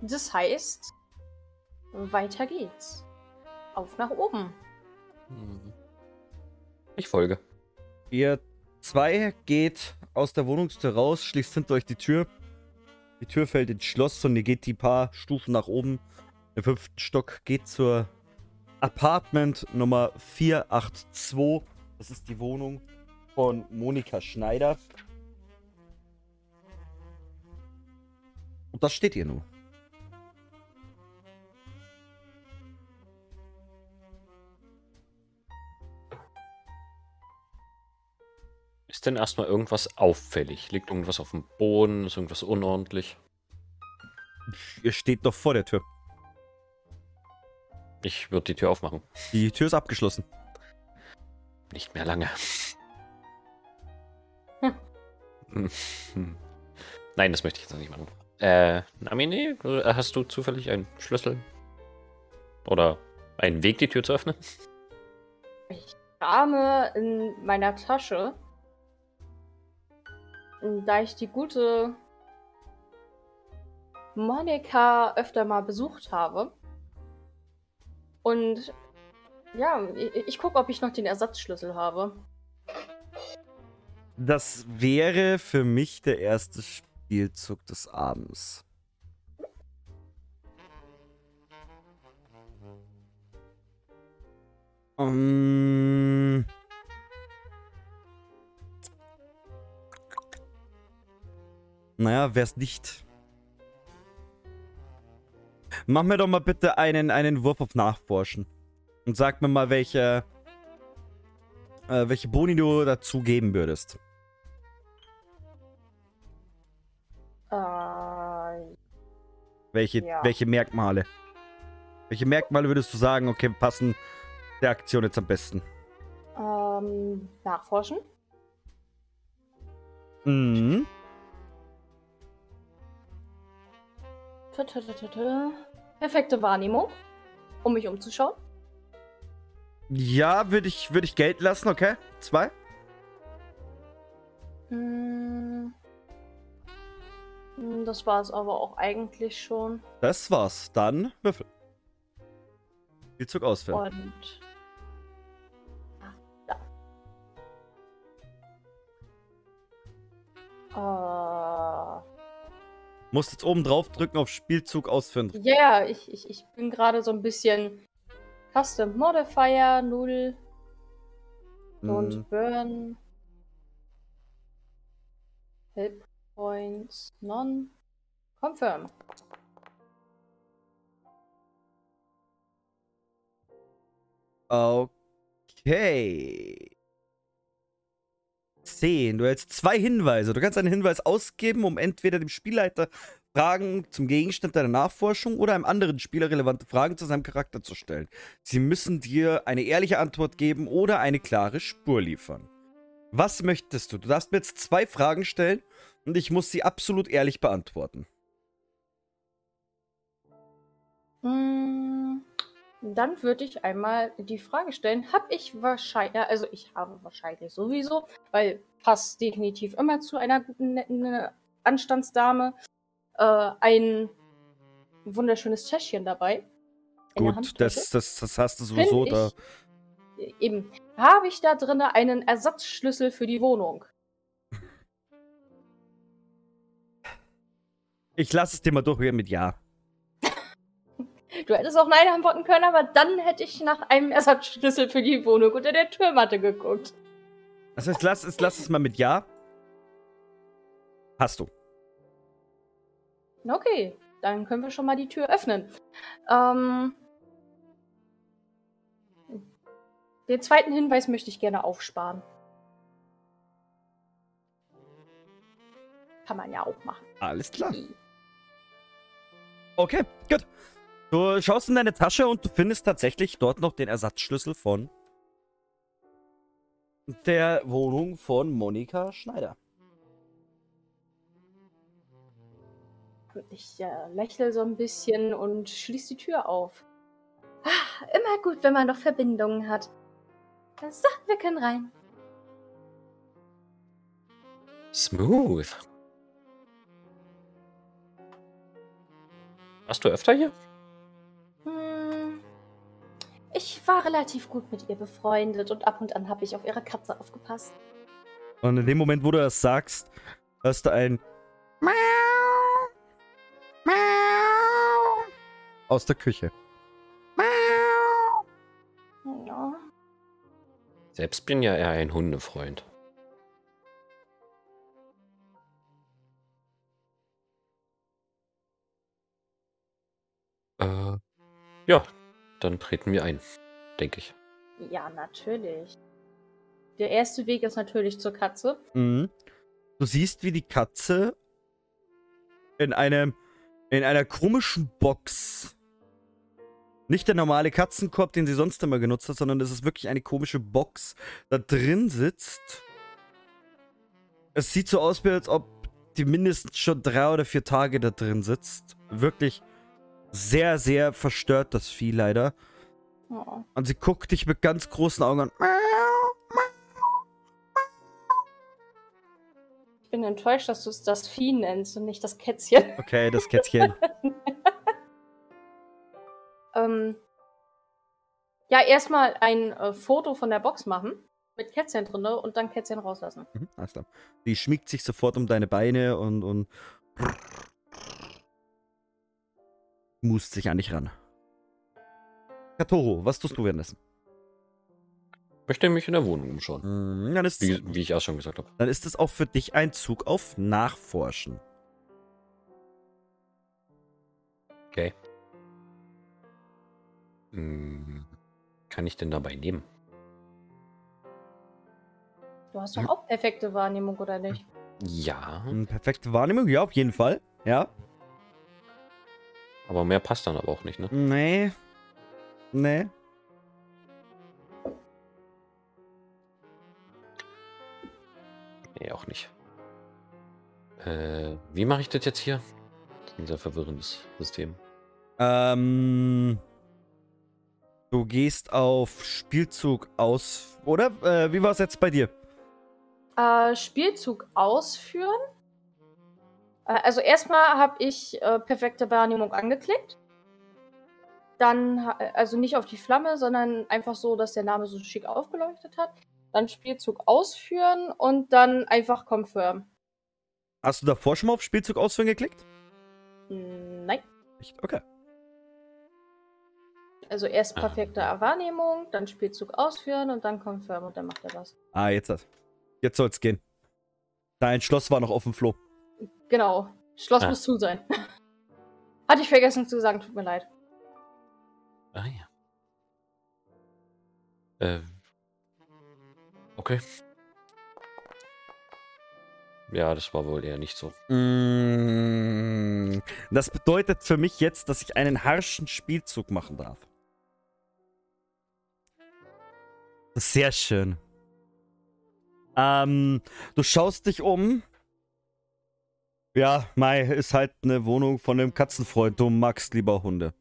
Das heißt, weiter geht's. Auf nach oben. Hm. Ich folge. Ihr zwei geht aus der Wohnungstür raus, schließt hinter euch die Tür. Die Tür fällt ins Schloss und ihr geht die paar Stufen nach oben. Der fünften Stock geht zur Apartment Nummer 482. Das ist die Wohnung von Monika Schneider. Und das steht ihr nur. Ist denn erstmal irgendwas auffällig? Liegt irgendwas auf dem Boden? Ist irgendwas unordentlich? Ihr steht doch vor der Tür. Ich würde die Tür aufmachen. Die Tür ist abgeschlossen. Nicht mehr lange. Hm. Nein, das möchte ich jetzt noch nicht machen. Äh, Namine, hast du zufällig einen Schlüssel? Oder einen Weg, die Tür zu öffnen? Ich krame in meiner Tasche. Da ich die gute Monika öfter mal besucht habe. Und ja, ich, ich gucke, ob ich noch den Ersatzschlüssel habe. Das wäre für mich der erste Spielzug des Abends. Um, naja, wär's nicht. Mach mir doch mal bitte einen, einen Wurf auf Nachforschen. Und sag mir mal, welche, äh, welche Boni du dazu geben würdest. Äh, Welche, Ja. welche Merkmale? Welche Merkmale würdest du sagen, okay, passen der Aktion jetzt am besten? ähm, nachforschen. Mhm. Perfekte Wahrnehmung, um mich umzuschauen. Ja, würde ich, würd ich Geld lassen, okay? Zwei? Hm. Das war es aber auch eigentlich schon. Das war's. Dann Würfel. Spielzug ausführen. Und. Ah, da. Musst jetzt oben drauf drücken auf Spielzug ausführen. Ja, ich, ich, ich bin gerade so ein bisschen Custom Modifier 0 und Mhm. Burn. Help Points None. Confirm. Okay. 10. Du hältst zwei Hinweise. Du kannst einen Hinweis ausgeben, um entweder dem Spielleiter Fragen zum Gegenstand deiner Nachforschung oder einem anderen Spieler relevante Fragen zu seinem Charakter zu stellen. Sie müssen dir eine ehrliche Antwort geben oder eine klare Spur liefern. Was möchtest du? Du darfst mir jetzt zwei Fragen stellen Und ich muss sie absolut ehrlich beantworten. Mm, Dann würde ich einmal die Frage stellen, habe ich wahrscheinlich, also ich habe wahrscheinlich sowieso, weil passt definitiv immer zu einer guten, netten Anstandsdame, äh, ein wunderschönes Täschchen dabei. Gut, das, das, das hast du sowieso da. ich- Eben. Habe ich da drin einen Ersatzschlüssel für die Wohnung? Ich lasse es dir mal durchgehen mit Ja. Du hättest auch Nein antworten können, aber dann hätte ich nach einem Ersatzschlüssel für die Wohnung unter der Türmatte geguckt. Also ich lass, es, lass es mal mit Ja. Hast du. Okay, dann können wir schon mal die Tür öffnen. Ähm, den zweiten Hinweis möchte ich gerne aufsparen. Kann man ja auch machen. Alles klar. Okay, gut. Du schaust in deine Tasche und du findest tatsächlich dort noch den Ersatzschlüssel von der Wohnung von Monika Schneider. Ich äh, lächle so ein bisschen und schließe die Tür auf. Ah, immer gut, wenn man noch Verbindungen hat. So, wir können rein. Smooth. Warst du öfter hier? Ich war relativ gut mit ihr befreundet und ab und an habe ich auf ihre Katze aufgepasst. Und in dem Moment, wo du das sagst, hörst du ein Miau, Miau aus der Küche. Ja. Selbst bin ja eher ein Hundefreund. Äh, ja, dann treten wir ein, denke ich. Ja, natürlich. Der erste Weg ist natürlich zur Katze. Mhm. Du siehst, wie die Katze in einem in einer komischen Box. Nicht der normale Katzenkorb, den sie sonst immer genutzt hat, sondern es ist wirklich eine komische Box, da drin sitzt. Es sieht so aus, wie als ob die mindestens schon drei oder vier Tage da drin sitzt. Wirklich sehr, sehr verstört, das Vieh leider. Oh. Und sie guckt dich mit ganz großen Augen an. Ich bin enttäuscht, dass du es das Vieh nennst und nicht das Kätzchen. Okay, das Kätzchen. Ähm, ja, erstmal ein äh, Foto von der Box machen. Mit Kätzchen drin und dann Kätzchen rauslassen. Mhm, alles klar. Die schmiegt sich sofort um deine Beine und, und must sich an dich ran. Katoro, was tust du währenddessen? Möchte mich in der Wohnung umschauen. Mhm, Dann ist, Wie, wie ich erst schon gesagt habe. dann ist es auch für dich ein Zug auf Nachforschen. Okay. Hm, kann ich denn dabei nehmen? Du hast doch auch perfekte Wahrnehmung, oder nicht? Ja, Hm, Perfekte Wahrnehmung, ja, auf jeden Fall. Ja. Aber mehr passt dann aber auch nicht, ne? Nee. Nee. Nee, auch nicht. Äh, wie mache ich das jetzt hier? Das ist ein sehr verwirrendes System. Ähm. Du gehst auf Spielzug aus. Oder? Äh, wie war es jetzt bei dir? Äh, Spielzug ausführen. Äh, also erstmal habe ich äh, perfekte Wahrnehmung angeklickt. Dann, ha- also nicht auf die Flamme, sondern einfach so, dass der Name so schick aufgeleuchtet hat. Dann Spielzug ausführen und dann einfach confirm. Hast du davor schon mal auf Spielzug ausführen geklickt? Hm, Nein. Nicht? Okay. Also erst Ah. perfekte Wahrnehmung, dann Spielzug ausführen und dann confirm und dann macht er was. Ah, jetzt das. Jetzt soll's gehen. Dein Schloss war noch offen, Flo. Genau. Schloss Ah. muss zu sein. Hatte ich vergessen zu sagen, tut mir leid. Ah ja. Äh. Okay. Ja, das war wohl eher nicht so. Mm, Das bedeutet für mich jetzt, dass ich einen harschen Spielzug machen darf. Sehr schön. Ähm, du schaust dich um Ja, Mai ist halt eine Wohnung von einem Katzenfreund. Du magst lieber Hunde.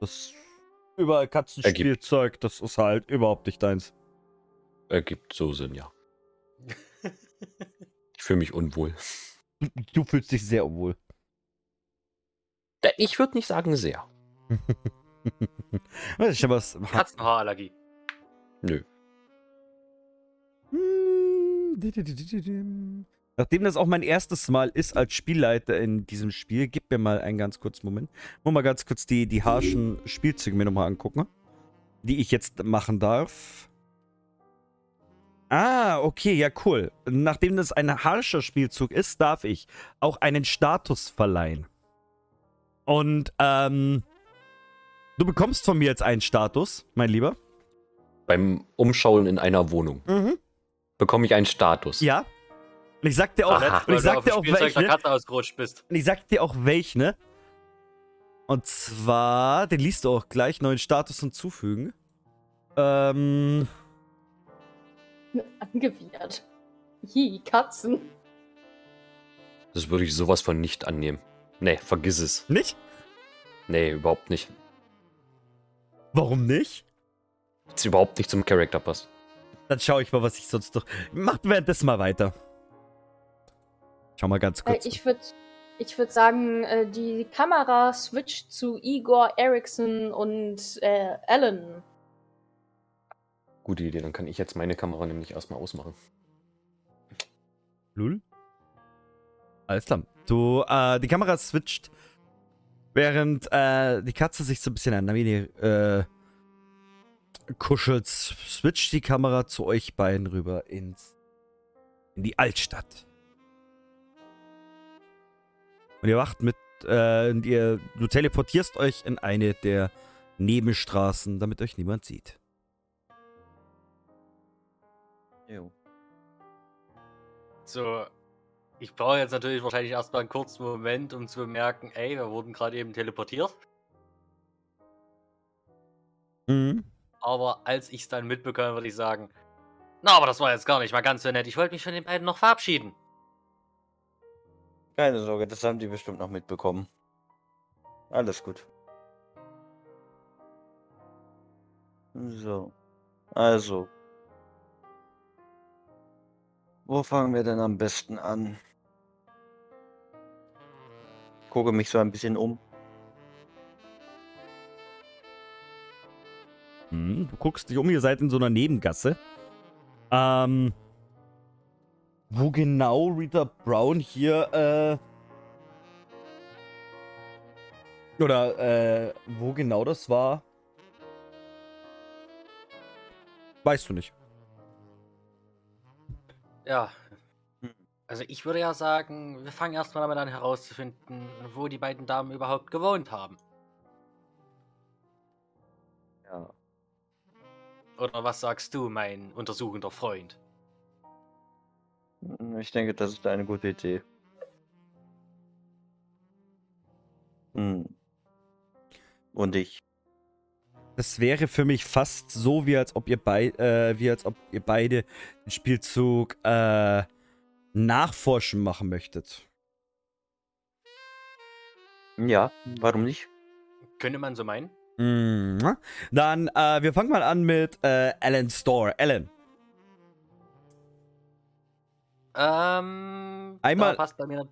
Das überall Katzenspielzeug, das ist halt überhaupt nicht deins. Ergibt so Sinn, ja. Ich fühle mich unwohl. Du fühlst dich sehr unwohl. Äh, Ich würde nicht sagen sehr. Weiß ich, aber was. Katzenhaarallergie. Nö. Nachdem das auch mein erstes Mal ist als Spielleiter in diesem Spiel, gib mir mal einen ganz kurzen Moment. Muss mal ganz kurz die, die harschen Spielzüge mir nochmal angucken, die ich jetzt machen darf. Ah, okay, ja, cool. Nachdem das ein harscher Spielzug ist, darf ich auch einen Status verleihen. Und, ähm, du bekommst von mir jetzt einen Status, mein Lieber. Beim Umschauen in einer Wohnung Mhm. bekomme ich einen Status. Ja. Und ich sag dir auch, Aha. und ich sag dir auch welche. Bist. Und ich sag dir auch welche, ne? Und zwar, den liest du auch gleich, neuen Status hinzufügen. Ähm, Angewidert. Hi, Katzen. Das würde ich sowas von nicht annehmen. Nee, vergiss es. nicht? Nee, überhaupt nicht. Warum nicht? Das überhaupt nicht zum Charakter passt. Dann schau ich mal, was ich sonst noch. Macht währenddessen mal weiter. Schau mal ganz Äh, kurz. ich würde ich würd sagen, äh, die Kamera switcht zu Igor Eriksson und äh, Alan. Gute Idee, dann kann ich jetzt meine Kamera nämlich erstmal ausmachen. Lul. Alles klar. Du, äh, die Kamera switcht, während äh, die Katze sich so ein bisschen an Navini äh, kuschelt, switcht die Kamera zu euch beiden rüber ins, in die Altstadt. Und ihr wacht mit, äh, und ihr, du teleportierst euch in eine der Nebenstraßen, damit euch niemand sieht. Jo. So, ich brauche jetzt natürlich wahrscheinlich erstmal einen kurzen Moment, um zu bemerken, ey, wir wurden gerade eben teleportiert. Mhm. Aber als ich es dann mitbekomme, würde ich sagen, na, aber das war jetzt gar nicht mal ganz so nett. Ich wollte mich von den beiden noch verabschieden. Keine Sorge, das haben die bestimmt noch mitbekommen. Alles gut. So. Also. Wo fangen wir denn am besten an? Gucke mich so ein bisschen um. Hm, du guckst dich um, ihr seid in so einer Nebengasse. Ähm. Wo genau Rita Brown hier, äh. Oder, äh, wo genau das war? Weißt du nicht. Ja. Also ich würde ja sagen, wir fangen erstmal damit an herauszufinden, wo die beiden Damen überhaupt gewohnt haben. Ja. Oder was sagst du, mein untersuchender Freund? Ich denke, das ist eine gute Idee. Hm. Und ich. Das wäre für mich fast so, wie als ob ihr, bei, äh, wie als ob ihr beide den Spielzug äh, nachforschen machen möchtet. Ja, warum nicht? Könnte man so meinen? Mhm. Dann, äh, wir fangen mal an mit äh, Alan Store. Alan, Ähm. Einmal- passt bei mir.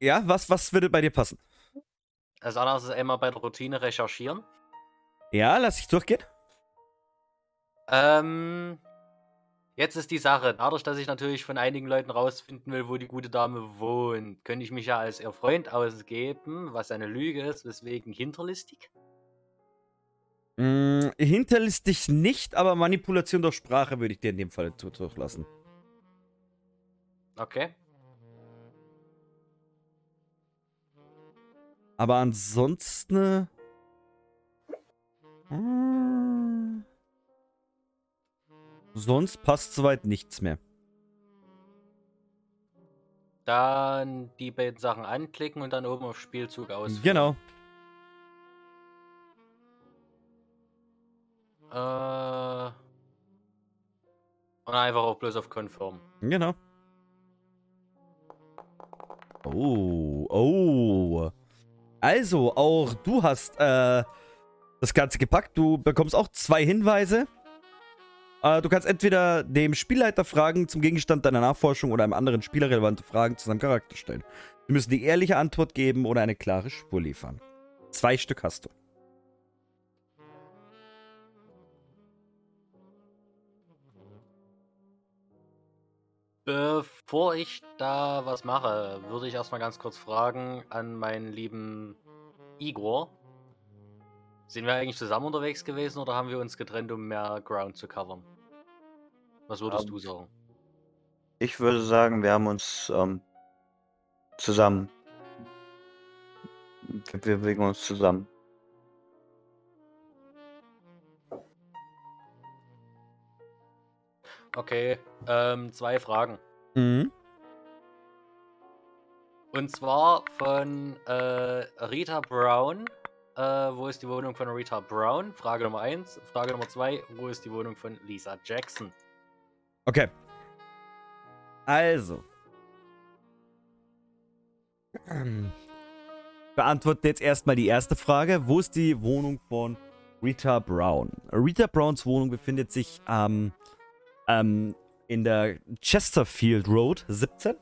ja, was, was würde bei dir passen? Als allererstes einmal bei der Routine recherchieren. Ja, lass ich durchgehen. Ähm. Jetzt ist die Sache, dadurch, dass ich natürlich von einigen Leuten rausfinden will, wo die gute Dame wohnt, könnte ich mich ja als ihr Freund ausgeben, was eine Lüge ist, weswegen hinterlistig. Mm, hinterlistig nicht, aber Manipulation durch Sprache würde ich dir in dem Fall zu- durchlassen. Okay. Aber ansonsten. mm, Sonst passt soweit nichts mehr. Dann die beiden Sachen anklicken und dann oben auf Spielzug ausführen. Genau. Äh. Und einfach auch bloß auf Confirm. Genau. Oh, oh. Also, auch du hast äh, das Ganze gepackt. Du bekommst auch zwei Hinweise. Äh, du kannst entweder dem Spielleiter Fragen zum Gegenstand deiner Nachforschung oder einem anderen Spieler relevante Fragen zu seinem Charakter stellen. Sie müssen die ehrliche Antwort geben oder eine klare Spur liefern. Zwei Stück hast du. Bevor ich da was mache, würde ich erstmal ganz kurz fragen an meinen lieben Igor. Sind wir eigentlich zusammen unterwegs gewesen oder haben wir uns getrennt, um mehr Ground zu covern? Was würdest Ähm, du sagen? Ich würde sagen, wir haben uns ähm, zusammen. Wir bewegen uns zusammen. Okay, ähm, zwei Fragen. Mhm. Und zwar von äh, Rita Brown. Äh, wo ist die Wohnung von Rita Brown? Frage Nummer eins. Frage Nummer zwei. Wo ist die Wohnung von Lisa Jackson? Okay. Also. Beantworte jetzt erstmal die erste Frage. Wo ist die Wohnung von Rita Brown? Rita Browns Wohnung befindet sich ähm, ähm, in der Chesterfield Road 17.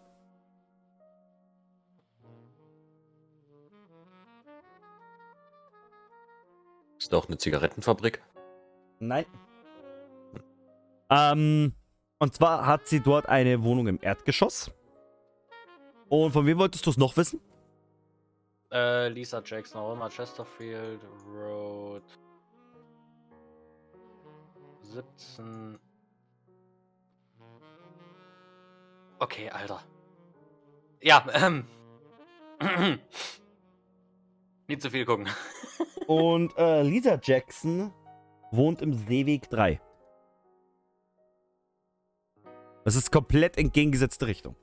Ist da auch eine Zigarettenfabrik? Nein. Ähm, und zwar hat sie dort eine Wohnung im Erdgeschoss. Und von wem wolltest du es noch wissen? Äh, Lisa Jackson, auch immer Chesterfield Road 17. Okay, Alter. Ja, ähm. Nicht zu viel gucken. Und äh, Lisa Jackson wohnt im Seeweg 3. Das ist komplett entgegengesetzte Richtung.